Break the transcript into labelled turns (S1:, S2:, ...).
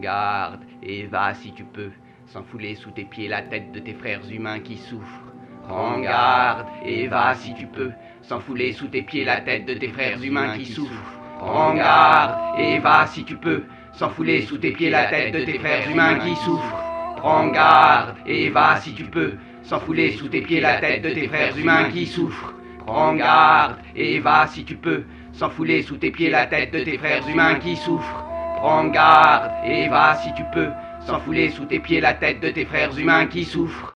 S1: garde et va si tu peux, sans fouler sous tes pieds la tête de tes frères humains qui souffrent. Prends garde et va si tu peux, sans fouler sous tes pieds la tête de tes frères humains qui souffrent. Prends garde et va si tu peux, sans fouler sous tes pieds la tête de tes frères humains qui souffrent. Prends garde et va si tu peux, sans fouler sous tes pieds la tête de tes frères humains qui souffrent. Prends garde et va si tu peux, sans fouler sous tes pieds la tête de tes frères humains qui souffrent. Prends garde et va si tu peux, sans fouler sous tes pieds la tête de tes frères humains qui souffrent.